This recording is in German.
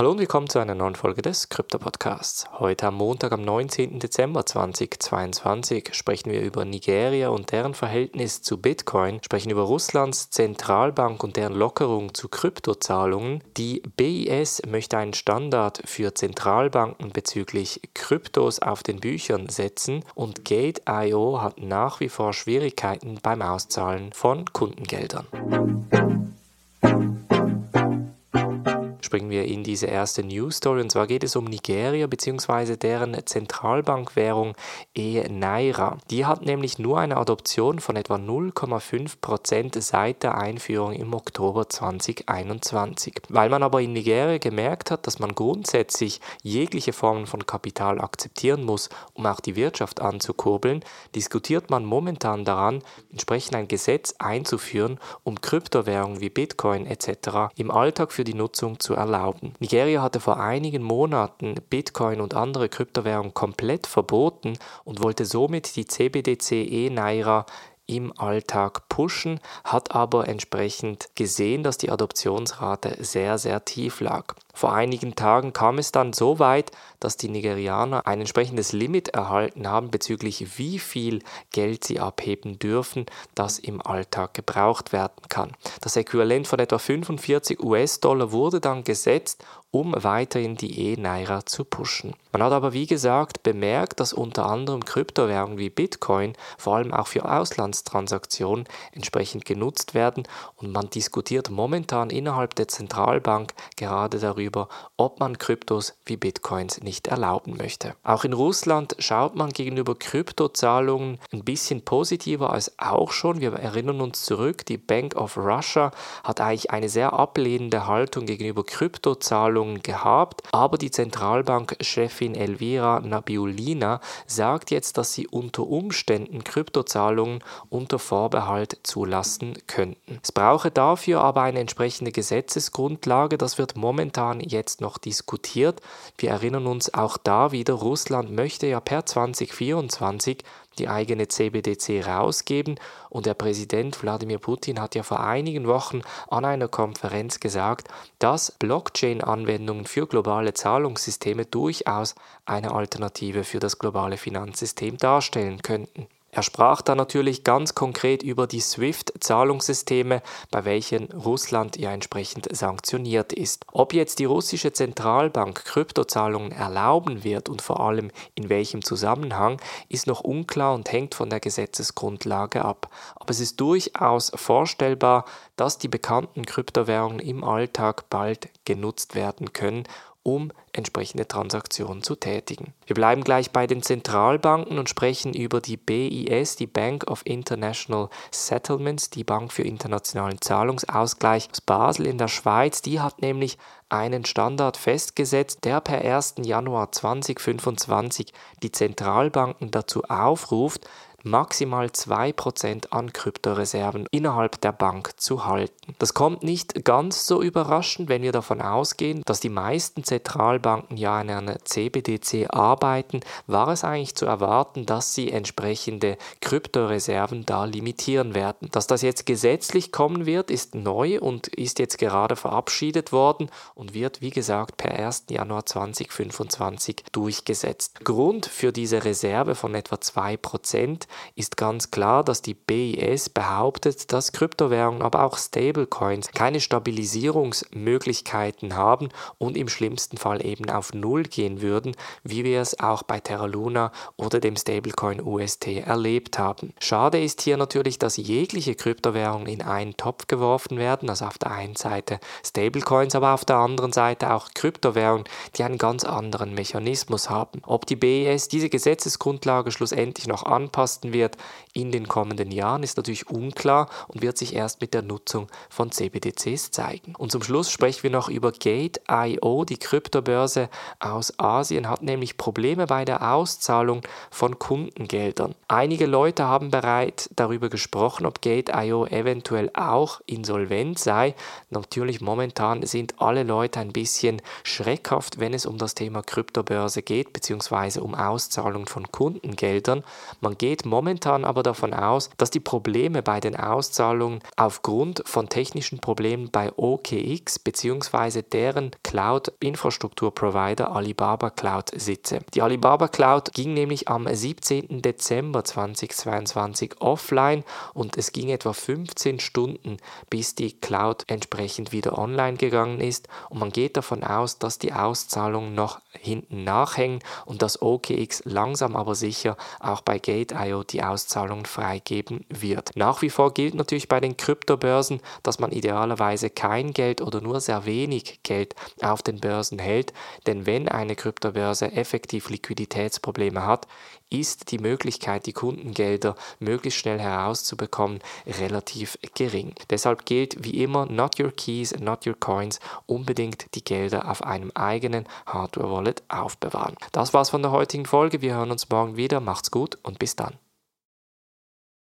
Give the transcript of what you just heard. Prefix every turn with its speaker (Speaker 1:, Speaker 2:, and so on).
Speaker 1: Hallo und willkommen zu einer neuen Folge des Krypto Podcasts. Heute am Montag, am 19. Dezember 2022, sprechen wir über Nigeria und deren Verhältnis zu Bitcoin, sprechen über Russlands Zentralbank und deren Lockerung zu Kryptozahlungen. Die BIS möchte einen Standard für Zentralbanken bezüglich Kryptos auf den Büchern setzen und Gate.io hat nach wie vor Schwierigkeiten beim Auszahlen von Kundengeldern springen wir in diese erste News Story und zwar geht es um Nigeria bzw. deren Zentralbankwährung E-Naira. Die hat nämlich nur eine Adoption von etwa 0,5% seit der Einführung im Oktober 2021. Weil man aber in Nigeria gemerkt hat, dass man grundsätzlich jegliche Formen von Kapital akzeptieren muss, um auch die Wirtschaft anzukurbeln, diskutiert man momentan daran, entsprechend ein Gesetz einzuführen, um Kryptowährungen wie Bitcoin etc. im Alltag für die Nutzung zu erlauben. Nigeria hatte vor einigen Monaten Bitcoin und andere Kryptowährungen komplett verboten und wollte somit die CBDC E-Naira im Alltag pushen, hat aber entsprechend gesehen, dass die Adoptionsrate sehr, sehr tief lag. Vor einigen Tagen kam es dann so weit, dass die Nigerianer ein entsprechendes Limit erhalten haben bezüglich wie viel Geld sie abheben dürfen, das im Alltag gebraucht werden kann. Das Äquivalent von etwa 45 US-Dollar wurde dann gesetzt um weiterhin die E-Naira zu pushen. Man hat aber wie gesagt bemerkt, dass unter anderem Kryptowährungen wie Bitcoin vor allem auch für Auslandstransaktionen entsprechend genutzt werden und man diskutiert momentan innerhalb der Zentralbank gerade darüber, ob man Kryptos wie Bitcoins nicht erlauben möchte. Auch in Russland schaut man gegenüber Kryptozahlungen ein bisschen positiver als auch schon. Wir erinnern uns zurück, die Bank of Russia hat eigentlich eine sehr ablehnende Haltung gegenüber Kryptozahlungen Zahlungen gehabt, aber die Zentralbankchefin Elvira Nabiulina sagt jetzt, dass sie unter Umständen Kryptozahlungen unter Vorbehalt zulassen könnten. Es brauche dafür aber eine entsprechende Gesetzesgrundlage, das wird momentan jetzt noch diskutiert. Wir erinnern uns auch da wieder, Russland möchte ja per 2024 die eigene CBDC rausgeben. Und der Präsident Wladimir Putin hat ja vor einigen Wochen an einer Konferenz gesagt, dass Blockchain-Anwendungen für globale Zahlungssysteme durchaus eine Alternative für das globale Finanzsystem darstellen könnten. Er sprach da natürlich ganz konkret über die SWIFT-Zahlungssysteme, bei welchen Russland ja entsprechend sanktioniert ist. Ob jetzt die russische Zentralbank Kryptozahlungen erlauben wird und vor allem in welchem Zusammenhang, ist noch unklar und hängt von der Gesetzesgrundlage ab. Aber es ist durchaus vorstellbar, dass die bekannten Kryptowährungen im Alltag bald genutzt werden können um entsprechende Transaktionen zu tätigen. Wir bleiben gleich bei den Zentralbanken und sprechen über die BIS, die Bank of International Settlements, die Bank für internationalen Zahlungsausgleich aus Basel in der Schweiz. Die hat nämlich einen Standard festgesetzt, der per 1. Januar 2025 die Zentralbanken dazu aufruft, maximal 2% an Kryptoreserven innerhalb der Bank zu halten. Das kommt nicht ganz so überraschend, wenn wir davon ausgehen, dass die meisten Zentralbanken ja in einer CBDC arbeiten, war es eigentlich zu erwarten, dass sie entsprechende Kryptoreserven da limitieren werden. Dass das jetzt gesetzlich kommen wird, ist neu und ist jetzt gerade verabschiedet worden und wird, wie gesagt, per 1. Januar 2025 durchgesetzt. Grund für diese Reserve von etwa 2% ist ganz klar, dass die BIS behauptet, dass Kryptowährungen, aber auch Stablecoins keine Stabilisierungsmöglichkeiten haben und im schlimmsten Fall eben auf Null gehen würden, wie wir es auch bei Terra Luna oder dem Stablecoin UST erlebt haben. Schade ist hier natürlich, dass jegliche Kryptowährungen in einen Topf geworfen werden, also auf der einen Seite Stablecoins, aber auf der anderen Seite auch Kryptowährungen, die einen ganz anderen Mechanismus haben. Ob die BIS diese Gesetzesgrundlage schlussendlich noch anpasst, kosten wird in den kommenden Jahren, ist natürlich unklar und wird sich erst mit der Nutzung von CBDCs zeigen. Und zum Schluss sprechen wir noch über Gate.io. Die Kryptobörse aus Asien hat nämlich Probleme bei der Auszahlung von Kundengeldern. Einige Leute haben bereits darüber gesprochen, ob Gate.io eventuell auch insolvent sei. Natürlich momentan sind alle Leute ein bisschen schreckhaft, wenn es um das Thema Kryptobörse geht, beziehungsweise um Auszahlung von Kundengeldern. Man geht momentan aber davon aus, dass die Probleme bei den Auszahlungen aufgrund von technischen Problemen bei OKX bzw. deren Cloud-Infrastruktur-Provider Alibaba Cloud sitze. Die Alibaba Cloud ging nämlich am 17. Dezember 2022 offline und es ging etwa 15 Stunden, bis die Cloud entsprechend wieder online gegangen ist und man geht davon aus, dass die Auszahlungen noch hinten nachhängen und dass OKX langsam aber sicher auch bei Gate.io die Auszahlungen freigeben wird. Nach wie vor gilt natürlich bei den Kryptobörsen, dass man idealerweise kein Geld oder nur sehr wenig Geld auf den Börsen hält, denn wenn eine Kryptobörse effektiv Liquiditätsprobleme hat, ist die Möglichkeit, die Kundengelder möglichst schnell herauszubekommen, relativ gering. Deshalb gilt wie immer, not your keys, not your coins, unbedingt die Gelder auf einem eigenen Hardware-Wallet aufbewahren. Das war's von der heutigen Folge. Wir hören uns morgen wieder. Macht's gut und bis dann.